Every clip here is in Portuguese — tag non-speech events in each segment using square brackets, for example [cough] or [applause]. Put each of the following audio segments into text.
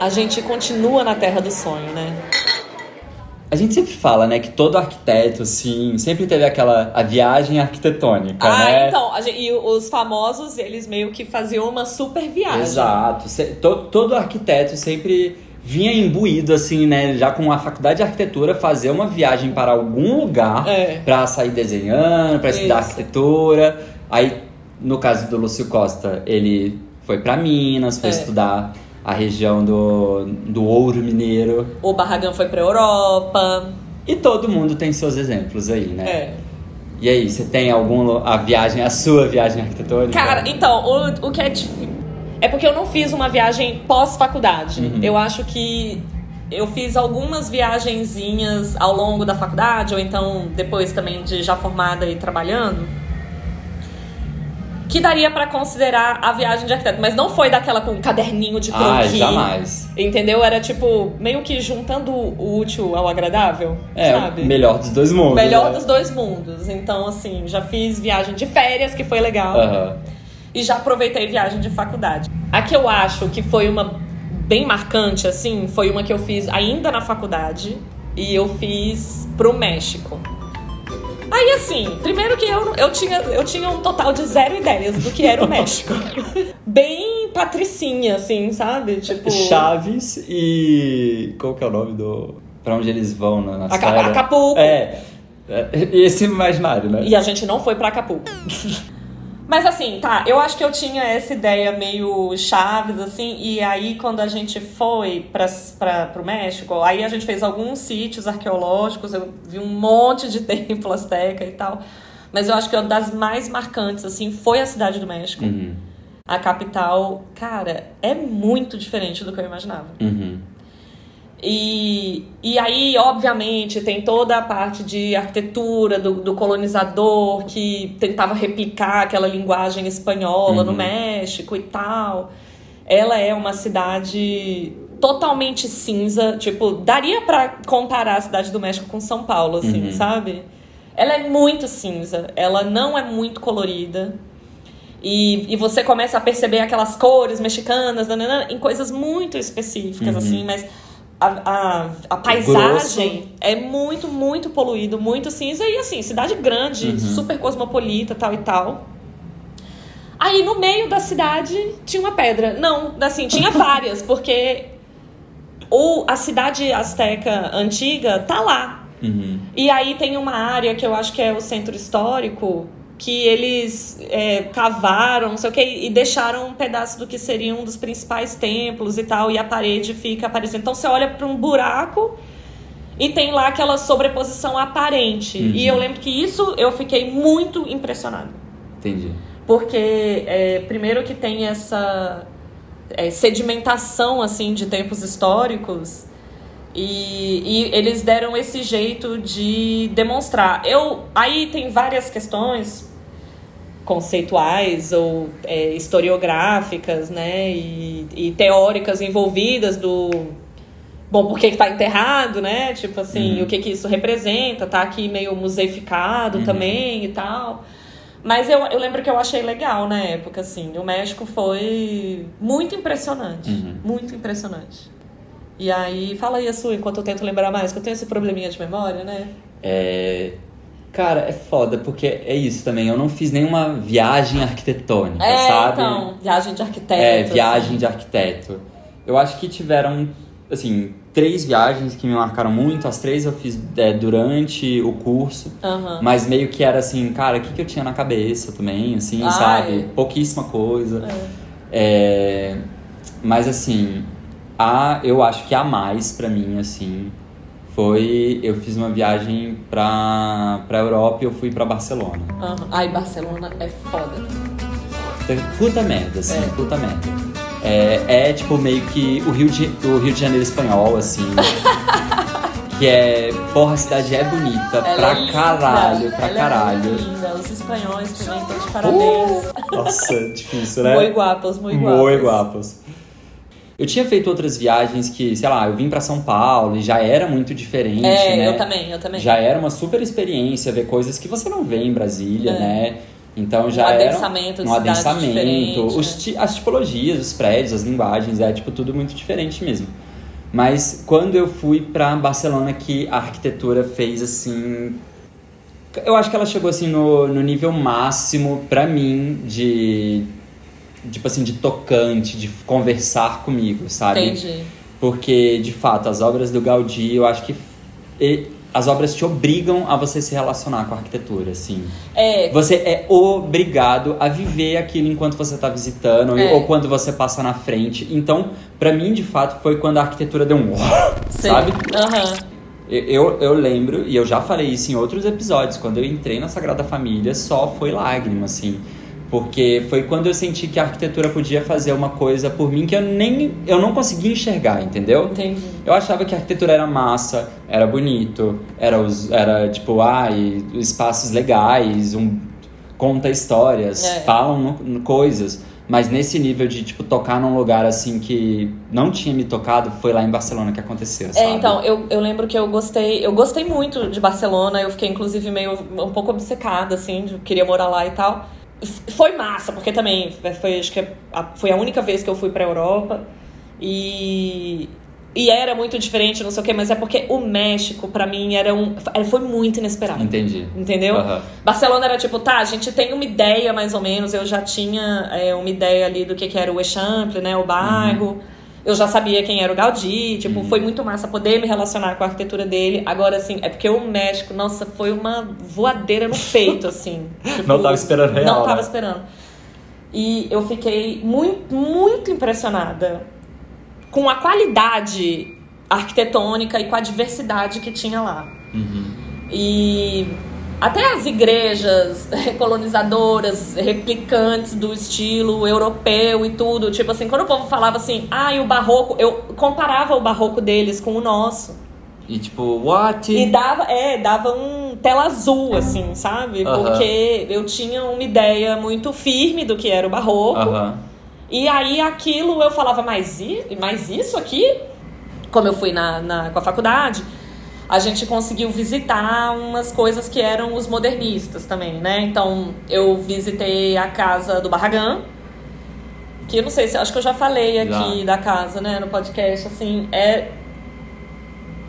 A gente continua na terra do sonho, né? A gente sempre fala, né, que todo arquiteto, assim, sempre teve aquela a viagem arquitetônica, ah, né? então, a gente, e os famosos, eles meio que faziam uma super viagem. Exato. Se- to- todo arquiteto sempre vinha imbuído, assim, né, já com a faculdade de arquitetura, fazer uma viagem para algum lugar É. para sair desenhando, para estudar arquitetura. Aí, no caso do Lúcio Costa, ele foi para Minas, foi É. estudar a região do, do ouro mineiro. O Barragão foi pra Europa. E todo mundo tem seus exemplos aí, né? É. E aí, você tem algum a viagem, a sua viagem arquitetônica? Cara, então, o, o que é difícil. É porque eu não fiz uma viagem pós-faculdade. Uhum. Eu acho que eu fiz algumas viagenzinhas ao longo da faculdade, ou então depois também de já formada e trabalhando. Que daria pra considerar a viagem de arquiteto, mas não foi daquela com um caderninho de Ah, croquis. jamais. Entendeu? Era tipo, meio que juntando o útil ao agradável, É, sabe? melhor dos dois mundos. Melhor né? dos dois mundos. Então, assim, já fiz viagem de férias, que foi legal. Aham. E já aproveitei viagem de faculdade. A que eu acho que foi uma bem marcante, assim, foi uma que eu fiz ainda na faculdade. E eu fiz pro México. Aí, assim, primeiro que eu, eu, tinha, eu tinha um total de zero ideias do que era o México. bem patricinha, assim, sabe? Tipo... Chaves e. Qual que é o nome do. Pra onde eles vão na, na Aca-? Acapulco. É. é, Esse imaginário, né? E a gente não foi pra Acapulco. Mas assim, tá, eu acho que eu tinha essa ideia meio chaves, assim, e aí quando a gente foi pra, pra, pro México, aí a gente fez alguns sítios arqueológicos, eu vi um monte de [laughs] templo azteca e tal. Mas eu acho que uma das mais marcantes, assim, foi a cidade do México. Uhum. A capital, cara, é muito diferente do que eu imaginava. Uhum. E, e aí, obviamente, tem toda a parte de arquitetura do, do colonizador que tentava replicar aquela linguagem espanhola no Uhum. México e tal. Ela é uma cidade totalmente cinza. Tipo, daria pra comparar a cidade do México com São Paulo, assim, Uhum. sabe? Ela é muito cinza. Ela não é muito colorida. E, e você começa a perceber aquelas cores mexicanas nananã, em coisas muito específicas, Uhum. assim, mas a, a, a paisagem é muito, muito poluído, muito cinza. E assim, cidade grande, Uhum. super cosmopolita, tal e tal. Aí no meio da cidade tinha uma pedra. Não, assim, tinha [laughs] várias, porque o, a cidade azteca antiga tá lá. Uhum. E aí tem uma área que eu acho que é o centro histórico, que eles é, cavaram, não sei o que, e deixaram um pedaço do que seria um dos principais templos e tal, e a parede fica aparecendo. Então você olha para um buraco e tem lá aquela sobreposição aparente. Uhum. E eu lembro que isso eu fiquei muito impressionada. Entendi. Porque, é, primeiro que tem essa é, sedimentação, assim, de tempos históricos. E, e eles deram esse jeito de demonstrar. Eu, aí tem várias questões conceituais ou é, historiográficas, né? E, e teóricas envolvidas do... Bom, por que que tá enterrado, né? Tipo assim, Uhum. o que que isso representa. Tá aqui meio museificado Uhum. também e tal. Mas eu, eu lembro que eu achei legal na época, assim. O México foi muito impressionante. Uhum. Muito impressionante. E aí, fala aí a sua, enquanto eu tento lembrar mais, que eu tenho esse probleminha de memória, né? É... Cara, é foda, porque é isso também. Eu não fiz nenhuma viagem arquitetônica, É, sabe? então, viagem de arquiteto. É, viagem assim. de arquiteto. Eu acho que tiveram, assim, três viagens que me marcaram muito. As três eu fiz é, durante o curso. Aham. Mas meio que era assim, cara, o que, que eu tinha na cabeça também, assim, Ai. sabe? Pouquíssima coisa. É, mas assim, a, eu acho que a mais pra mim, assim, foi. Eu fiz uma viagem pra, pra Europa e eu fui pra Barcelona. Aham. Ai, Barcelona é foda. Puta merda, assim, É. puta merda. É, é tipo meio que o Rio, de, o Rio de Janeiro espanhol, assim. [laughs] que é. Porra, a cidade é bonita Ela pra é linda, caralho, pra caralho. É linda. Os espanhóis também estão de parabéns. Nossa, difícil, [laughs] né? Muito guapos, muito guapos. Guapos. Eu tinha feito outras viagens que, sei lá, eu vim pra São Paulo e já era muito diferente, É, né? eu também, eu também. Já era uma super experiência ver coisas que você não vê em Brasília, É. né? Então já um era adensamento, de um adensamento, os é. ti- as tipologias, os prédios, as linguagens, é tipo tudo muito diferente mesmo. Mas quando eu fui pra Barcelona que a arquitetura fez assim, eu acho que ela chegou assim no, no nível máximo pra mim de tipo assim de tocante, de conversar comigo, sabe? Entendi. Porque, de fato, as obras do Gaudí, eu acho que as obras te obrigam a você se relacionar com a arquitetura, assim. É, Você é obrigado a viver aquilo enquanto você está visitando É. ou quando você passa na frente. Então, pra mim, de fato, foi quando a arquitetura deu um sei. [laughs] sabe? Aham. Eu, eu lembro, e eu já falei isso em outros episódios, quando eu entrei na Sagrada Família, só foi lágrima, assim. Porque foi quando eu senti que a arquitetura podia fazer uma coisa por mim que eu nem eu não conseguia enxergar, entendeu? Entendi. Eu achava que a arquitetura era massa, era bonito, era, os, era tipo, ai, espaços legais, um, conta histórias, É. falam no- no- coisas. Mas nesse nível de, tipo, tocar num lugar assim que não tinha me tocado, foi lá em Barcelona que aconteceu, sabe? É, então, eu, eu lembro que eu gostei, eu gostei muito de Barcelona, eu fiquei inclusive meio um pouco obcecada, assim, de- queria morar lá e tal. Foi massa, porque também foi, acho que a, foi a única vez que eu fui pra Europa e. E era muito diferente, não sei o quê, mas é porque o México, pra mim, era um. Foi muito inesperado. Entendi. Entendeu? Aham. Barcelona era tipo, tá, a gente tem uma ideia mais ou menos. Eu já tinha é, uma ideia ali do que, que era o Eixample, né? O bairro. Eu já sabia quem era o Gaudí. Tipo, foi muito massa poder me relacionar com a arquitetura dele. Agora, assim, é porque o México, nossa, foi uma voadeira no peito, assim. [laughs] Tipo, Não tava esperando real, Não tava né? esperando. E eu fiquei muito, muito impressionada com a qualidade arquitetônica e com a diversidade que tinha lá. E até as igrejas colonizadoras, replicantes do estilo europeu e tudo, tipo assim, quando o povo falava assim, ah, e o barroco, eu comparava o barroco deles com o nosso. E tipo, what? E dava, é, dava um tela azul, assim, sabe? Aham. Porque eu tinha uma ideia muito firme do que era o barroco. Aham. E aí aquilo eu falava, mas, i- mas isso aqui? Como eu fui na, na- com a faculdade, a gente conseguiu visitar umas coisas que eram os modernistas também, né? Então eu visitei a casa do Barragán, que eu não sei se acho que eu já falei aqui Já. da casa, né, no podcast, assim, é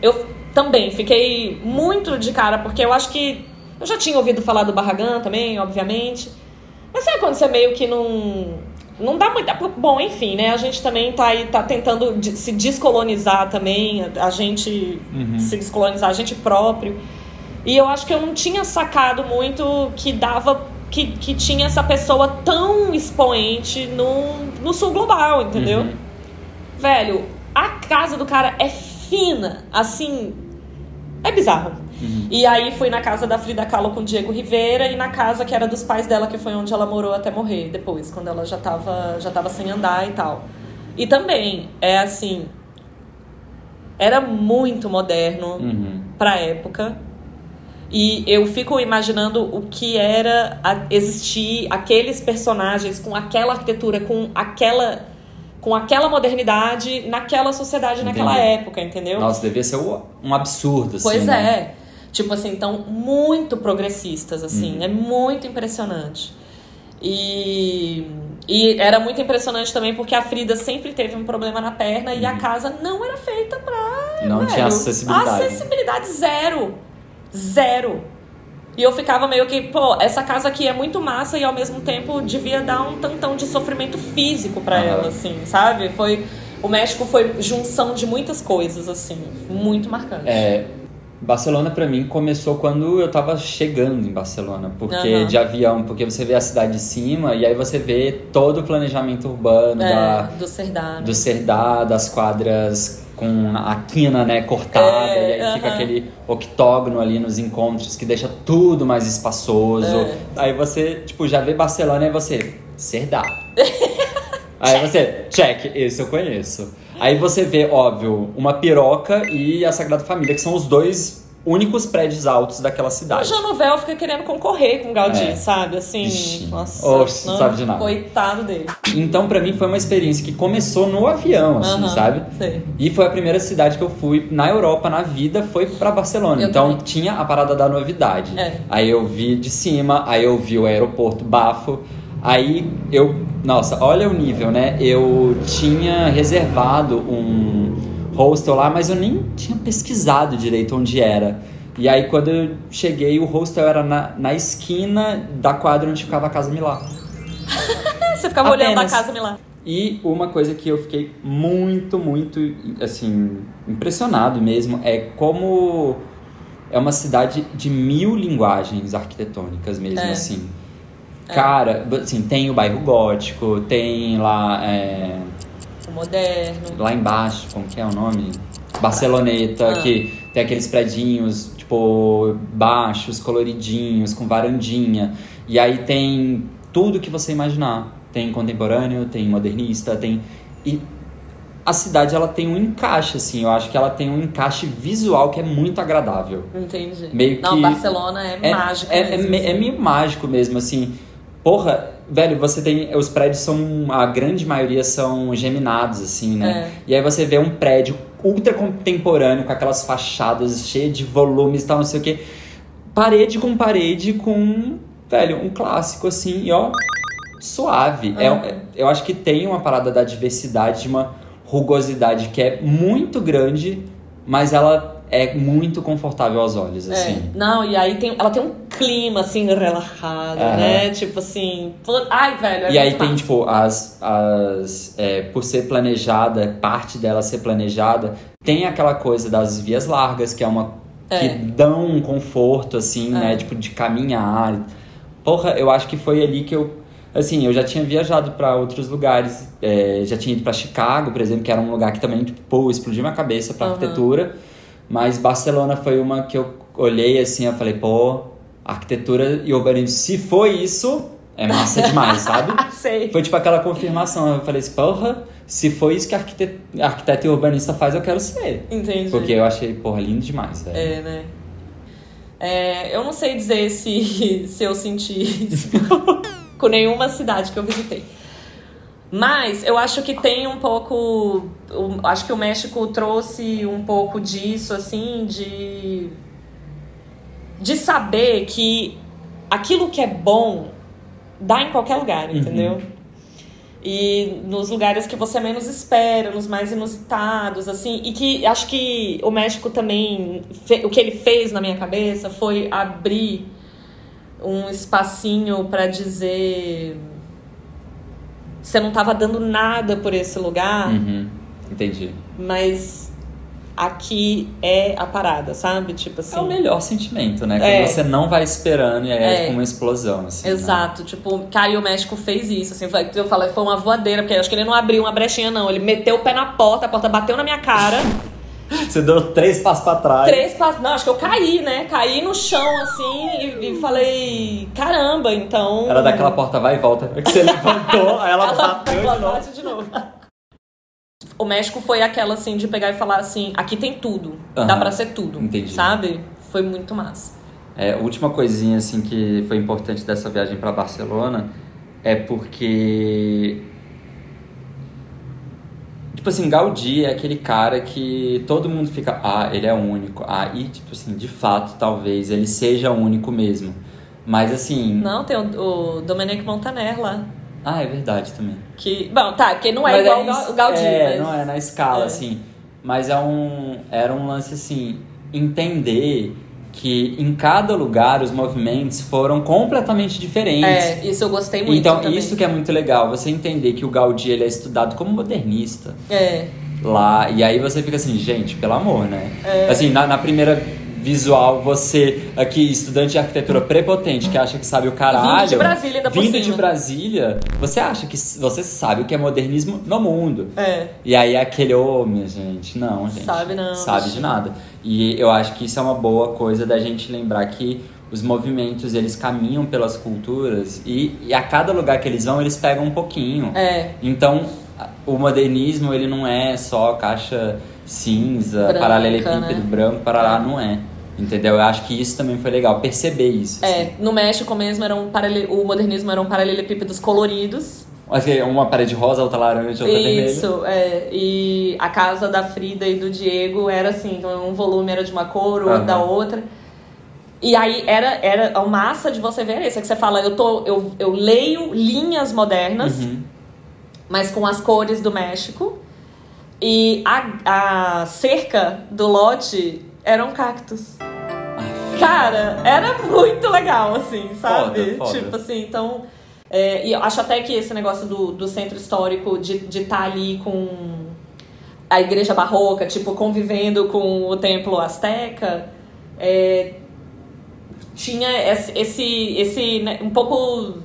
eu também fiquei muito de cara, porque eu acho que eu já tinha ouvido falar do Barragán também, obviamente. Mas sabe quando você meio que não. Não dá muita. Bom, enfim, né? A gente também tá aí, tá tentando de- se descolonizar também, a gente se descolonizar, a gente próprio. E eu acho que eu não tinha sacado muito que dava. Que, que tinha essa pessoa tão expoente no, no sul global, entendeu? Uhum. Velho, a casa do cara é fina, assim. É bizarro. E aí fui na casa da Frida Kahlo com o Diego Rivera e na casa que era dos pais dela, que foi onde ela morou até morrer depois, quando ela já tava, já tava sem andar e tal. E também, é assim. Era muito moderno Uhum. pra época. E eu fico imaginando o que era existir aqueles personagens com aquela arquitetura, com aquela com aquela modernidade naquela sociedade, naquela Entendi. época, entendeu? Nossa, devia ser um absurdo, assim. Pois né? Tipo assim, então, muito progressistas, assim. Uhum. É muito impressionante. E, e era muito impressionante também porque a Frida sempre teve um problema na perna e a casa não era feita pra. Uhum. Não velho, tinha acessibilidade. Acessibilidade zero. Zero. E eu ficava meio que, pô, essa casa aqui é muito massa e ao mesmo tempo devia dar um tantão de sofrimento físico pra Aham. ela, assim, sabe? Foi. O México foi junção de muitas coisas, assim, muito marcante. É, Barcelona pra mim começou quando eu tava chegando em Barcelona, porque Aham. de avião, porque você vê a cidade de cima e aí você vê todo o planejamento urbano É, da, do Cerdá. do Cerdá, das quadras com a quina, né, cortada, É, e aí fica aham. aquele octógono ali nos encontros que deixa tudo mais espaçoso. É. Aí você, tipo, já vê Barcelona e você, Cerdá. aí você, [laughs] check, esse eu conheço. Aí você vê, óbvio, uma piroca e a Sagrada Família, que são os dois únicos prédios altos daquela O cidade. Jean Nouvel fica querendo concorrer com o Gaudí, É. sabe? Assim, Ixi. nossa. Oxe, não, sabe de nada. Coitado dele. Então, pra mim, foi uma experiência que começou no avião, assim, Aham, sabe? sei. E foi a primeira cidade que eu fui na Europa, na vida, foi pra Barcelona. Eu então também. tinha a parada da novidade. É. Aí eu vi de cima, aí eu vi o aeroporto bafo. Aí eu. Nossa, olha o nível, né? Eu tinha reservado um hostel lá, mas eu nem tinha pesquisado direito onde era. E aí quando eu cheguei, o hostel era na, na esquina da quadra onde ficava a Casa Milá. [laughs] Você ficava olhando a Apenas. casa Milá. E uma coisa que eu fiquei muito, muito, assim, impressionado mesmo é como é uma cidade de mil linguagens arquitetônicas mesmo, É. assim. Cara, assim, tem o bairro gótico, tem lá, é, O moderno. lá embaixo, como que é o nome? Barceloneta, Ah. que tem aqueles predinhos, tipo, baixos, coloridinhos, com varandinha. E aí tem tudo que você imaginar. Tem contemporâneo, tem modernista, tem... E a cidade, ela tem um encaixe, assim. Eu acho que ela tem um encaixe visual que é muito agradável. Entendi. Meio Não, que- Barcelona é, É, mágico é, é, mesmo. me- assim. é meio mágico mesmo, assim. Porra, velho, você tem. Os prédios são. A grande maioria são geminados, assim, né? É. E aí você vê um prédio ultra contemporâneo, com aquelas fachadas cheias de volumes e tal, não sei o quê. Parede com parede com, velho, um clássico, assim, e ó, suave. É, Uhum. eu acho que tem uma parada da diversidade, de uma rugosidade que é muito grande, mas ela é muito confortável aos olhos, É. assim. Não, e aí tem, ela tem um clima, assim, relaxado, Aham. né? Tipo assim... Ai, velho, é E aí tem, tipo, as. as é, por ser planejada, parte dela ser planejada, tem aquela coisa das vias largas, que é uma. É. que dão um conforto, assim, né? Tipo, de caminhar. Porra, eu acho que foi ali que eu. Assim, eu já tinha viajado pra outros lugares. é, já tinha ido pra Chicago, por exemplo, que era um lugar que também, tipo, pô, explodiu minha cabeça pra Aham. arquitetura. Mas Barcelona foi uma que eu olhei assim, eu falei, pô, arquitetura e urbanismo, se foi isso, é massa demais, sabe? [laughs] Sei. Foi tipo aquela confirmação. Eu falei assim, porra, se foi isso que arquiteto, arquiteto e urbanista faz, eu quero ser. Entendi. Porque eu achei, porra, lindo demais, velho. É, né? É, eu não sei dizer se, [laughs] se eu senti isso [laughs] com nenhuma cidade que eu visitei. Mas eu acho que tem um pouco. Acho que o México trouxe um pouco disso, assim, de. De saber que aquilo que é bom dá em qualquer lugar, entendeu? E nos lugares que você menos espera, nos mais inusitados, assim. E que acho que o México também. o que ele fez na minha cabeça foi abrir um espacinho pra dizer. Você não tava dando nada por esse lugar, Uhum, entendi. mas aqui é a parada, sabe? Tipo assim. É o melhor sentimento, né? Quando É. você não vai esperando e aí é, É. tipo uma explosão, assim. né? Exato, tipo, cara, e o México fez isso, assim, foi- eu falei, foi uma voadeira, porque acho que ele não abriu uma brechinha, não, ele meteu o pé na porta, a porta bateu na minha cara, [laughs] Você deu três passos pra trás. três passos, não, acho que eu caí, né, caí no chão, assim, e, e falei, caramba, então... Era daquela porta vai e volta. É [laughs] que você levantou, aí ela, Ela bateu de novo. de novo. O México foi aquela, assim, de pegar e falar assim, aqui tem tudo, dá Aham, pra ser tudo, entendi. sabe? Foi muito massa. É, a última coisinha assim que foi importante dessa viagem para Barcelona é porque tipo assim, Gaudí é aquele cara que todo mundo fica, ah, ele é único. Ah, e tipo assim, de fato, talvez ele seja único mesmo. Mas assim, Não, tem o, o Dominique Montaner lá, ah, é verdade também. que... Bom, tá, porque não é Mas igual isso- o Gaudí, é, mas... não é na escala É. assim, mas é um era um lance assim, entender que em cada lugar os movimentos foram completamente diferentes. É, isso eu gostei muito Então, também. isso que é muito legal, você entender que o Gaudí ele é estudado como modernista É, lá, e aí você fica assim, gente, pelo amor, né? É. Assim, na, na primeira visual, você aqui, estudante de arquitetura prepotente, que acha que sabe o caralho. Vindo de Brasília, ainda por Vindo cima. de Brasília, você acha que você sabe o que é modernismo no mundo. é. E aí aquele, ô, minha gente, não, gente. Sabe não, Sabe de nada. E eu acho que isso é uma boa coisa da gente lembrar que os movimentos, eles caminham pelas culturas e, e a cada lugar que eles vão, eles pegam um pouquinho. É, Então, o modernismo, ele não é só caixa cinza, Branca, paralelepípedo né? branco, parará, não é. Entendeu? Eu acho que isso também foi legal, perceber isso. É, assim. no México mesmo era um paralel... o modernismo eram paralelepípedos coloridos. Assim, Uma parede rosa, outra laranja, outra vermelha. Isso, é. E a casa da Frida e do Diego era assim, então um volume era de uma cor, o outro Aham. da outra. E aí era, era a massa de você ver isso, é que você fala, eu, tô, eu, eu leio linhas modernas, Uhum. mas com as cores do México. E a, a cerca do lote eram cactos. Cara, era muito legal, assim, sabe? Foda, foda. Tipo assim, então. é, e eu acho até que esse negócio do, do centro histórico de estar ali com a igreja barroca, tipo, convivendo com o templo azteca, é, tinha esse, esse, esse né, um pouco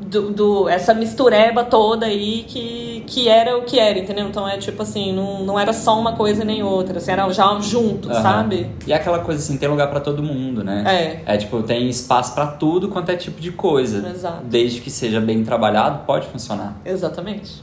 do, do- essa mistureba toda aí que, que era o que era, entendeu? Então é tipo assim, não, não era só uma coisa nem outra, assim, era já junto, Aham. sabe? E é aquela coisa assim, tem lugar pra todo mundo, né? É. É tipo, tem espaço pra tudo quanto é tipo de coisa. Exato. Desde que seja bem trabalhado, pode funcionar. Exatamente.